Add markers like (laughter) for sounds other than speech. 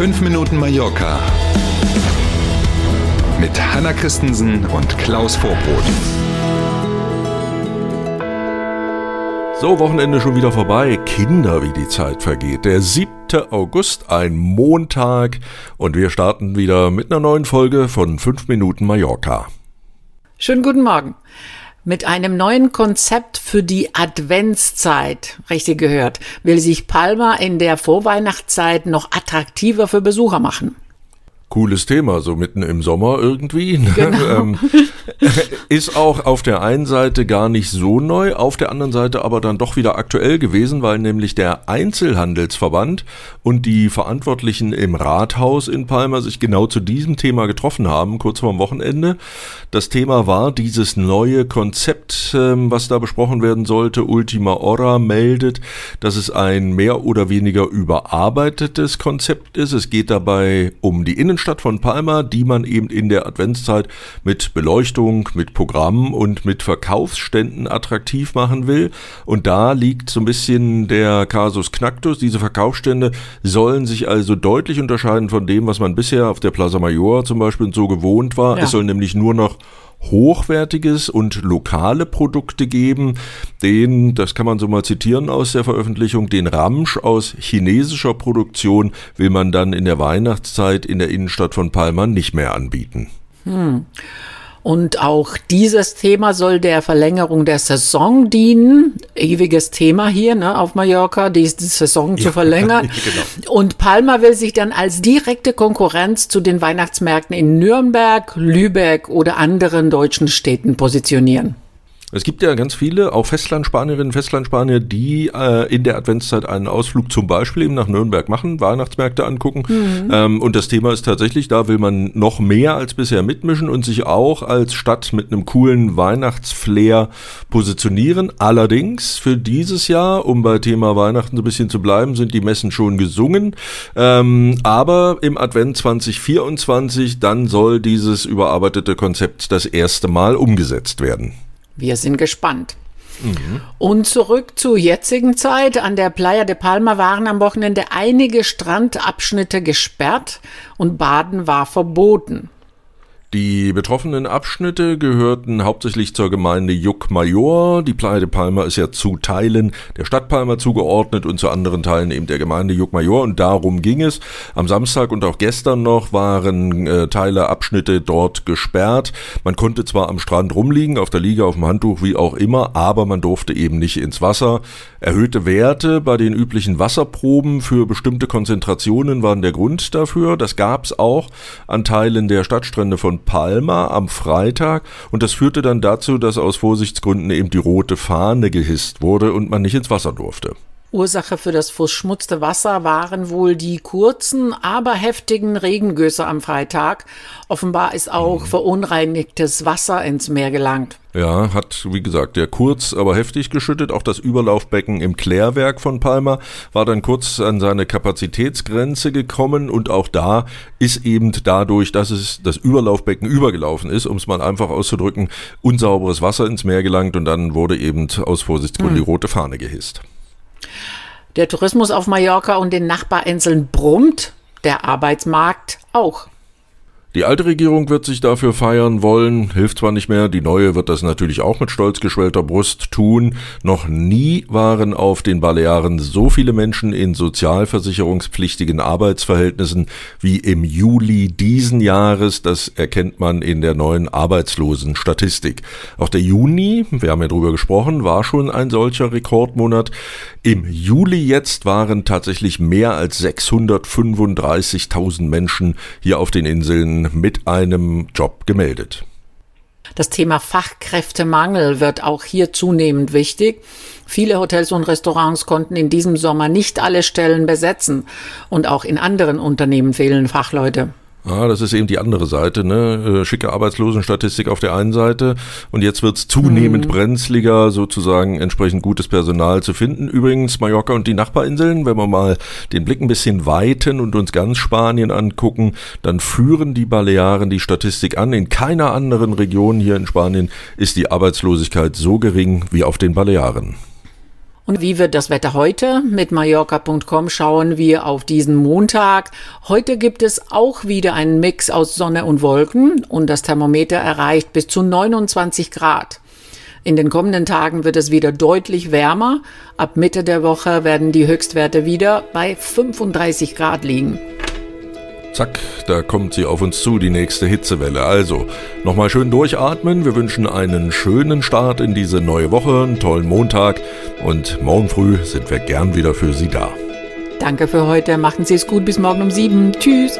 5 Minuten Mallorca mit Hanna Christensen und Klaus Vorbrot. So, Wochenende schon wieder vorbei. Kinder, wie die Zeit vergeht. Der 7. August, ein Montag. Und wir starten wieder mit einer neuen Folge von 5 Minuten Mallorca. Schönen guten Morgen. Mit einem neuen Konzept für die Adventszeit, richtig gehört, will sich Palma in der Vorweihnachtszeit noch attraktiver für Besucher machen cooles Thema, so mitten im Sommer irgendwie. Ne? Genau. (laughs) ähm, (laughs) ist auch auf der einen Seite gar nicht so neu, auf der anderen Seite aber dann doch wieder aktuell gewesen, weil nämlich der Einzelhandelsverband und die Verantwortlichen im Rathaus in Palma sich genau zu diesem Thema getroffen haben, kurz vorm Wochenende. Das Thema war dieses neue Konzept, ähm, was da besprochen werden sollte. Ultima Hora meldet, dass es ein mehr oder weniger überarbeitetes Konzept ist. Es geht dabei um die Innenstadt von Palma, die man eben in der Adventszeit mit Beleuchtung, mit Programmen und mit Verkaufsständen attraktiv machen will. Und da liegt so ein bisschen der Kasus Knacktus. Diese Verkaufsstände sollen sich also deutlich unterscheiden von dem, was man bisher auf der Plaza Mayor zum Beispiel so gewohnt war. Ja. Es soll nämlich nur noch hochwertiges und lokale Produkte geben. Den, das kann man so mal zitieren aus der Veröffentlichung, den Ramsch aus chinesischer Produktion will man dann in der Weihnachtszeit in der Innenstadt von Palma nicht mehr anbieten. Hm. Und auch dieses Thema soll der Verlängerung der Saison dienen. Ewiges Thema hier ne, auf Mallorca, die, die Saison ja, zu (laughs) verlängern. genau. Und Palma will sich dann als direkte Konkurrenz zu den Weihnachtsmärkten in Nürnberg, Lübeck oder anderen deutschen Städten positionieren. Es gibt ja ganz viele, auch Festlandspanierinnen, Festlandspanier, die äh, in der Adventszeit einen Ausflug zum Beispiel eben nach Nürnberg machen, Weihnachtsmärkte angucken. Mhm. Ähm, und das Thema ist tatsächlich, da will man noch mehr als bisher mitmischen und sich auch als Stadt mit einem coolen Weihnachtsflair positionieren. Allerdings für dieses Jahr, um bei Thema Weihnachten so ein bisschen zu bleiben, sind die Messen schon gesungen. Ähm, aber im Advent 2024, dann soll dieses überarbeitete Konzept das erste Mal umgesetzt werden. Wir sind gespannt. Mhm. Und zurück zur jetzigen Zeit. An der Playa de Palma waren am Wochenende einige Strandabschnitte gesperrt und Baden war verboten. Die betroffenen Abschnitte gehörten hauptsächlich zur Gemeinde Juc Major. Die Playa de Palma ist ja zu Teilen der Stadt Palma zugeordnet und zu anderen Teilen eben der Gemeinde Juc Major. Und darum ging es. Am Samstag und auch gestern noch waren äh, Teile, Abschnitte dort gesperrt. Man konnte zwar am Strand rumliegen, auf der Liege, auf dem Handtuch, wie auch immer, aber man durfte eben nicht ins Wasser. Erhöhte Werte bei den üblichen Wasserproben für bestimmte Konzentrationen waren der Grund dafür. Das gab es auch an Teilen der Stadtstrände von Palma am Freitag und das führte dann dazu, dass aus Vorsichtsgründen eben die rote Fahne gehisst wurde und man nicht ins Wasser durfte. Ursache für das verschmutzte Wasser waren wohl die kurzen, aber heftigen Regengüsse am Freitag. Offenbar ist auch mhm. verunreinigtes Wasser ins Meer gelangt. Ja, hat, wie gesagt, der kurz, aber heftig geschüttet. Auch das Überlaufbecken im Klärwerk von Palma war dann kurz an seine Kapazitätsgrenze gekommen und auch da ist eben dadurch, dass es das Überlaufbecken übergelaufen ist, um es mal einfach auszudrücken, unsauberes Wasser ins Meer gelangt und dann wurde eben aus Vorsichtsgründen hm. die rote Fahne gehisst. Der Tourismus auf Mallorca und den Nachbarinseln brummt, der Arbeitsmarkt auch. Die alte Regierung wird sich dafür feiern wollen, hilft zwar nicht mehr, die neue wird das natürlich auch mit stolz geschwellter Brust tun. Noch nie waren auf den Balearen so viele Menschen in sozialversicherungspflichtigen Arbeitsverhältnissen wie im Juli diesen Jahres. Das erkennt man in der neuen Arbeitslosenstatistik. Auch der Juni, wir haben ja drüber gesprochen, war schon ein solcher Rekordmonat. Im Juli jetzt waren tatsächlich mehr als 635.000 Menschen hier auf den Inseln mit einem Job gemeldet. Das Thema Fachkräftemangel wird auch hier zunehmend wichtig. Viele Hotels und Restaurants konnten in diesem Sommer nicht alle Stellen besetzen und auch in anderen Unternehmen fehlen Fachleute. Ah, das ist eben die andere Seite, ne? Äh, schicke Arbeitslosenstatistik auf der einen Seite und jetzt wird's zunehmend mhm. brenzliger, sozusagen entsprechend gutes Personal zu finden. Übrigens Mallorca und die Nachbarinseln, wenn wir mal den Blick ein bisschen weiten und uns ganz Spanien angucken, dann führen die Balearen die Statistik an. In keiner anderen Region hier in Spanien ist die Arbeitslosigkeit so gering wie auf den Balearen. Und wie wird das Wetter heute? Mit Mallorca.com schauen wir auf diesen Montag. Heute gibt es auch wieder einen Mix aus Sonne und Wolken und das Thermometer erreicht bis zu 29 Grad. In den kommenden Tagen wird es wieder deutlich wärmer. Ab Mitte der Woche werden die Höchstwerte wieder bei 35 Grad liegen. Zack, da kommt sie auf uns zu, die nächste Hitzewelle. Also, nochmal schön durchatmen. Wir wünschen einen schönen Start in diese neue Woche, einen tollen Montag und morgen früh sind wir gern wieder für Sie da. Danke für heute. Machen Sie es gut. Bis morgen um sieben. Tschüss.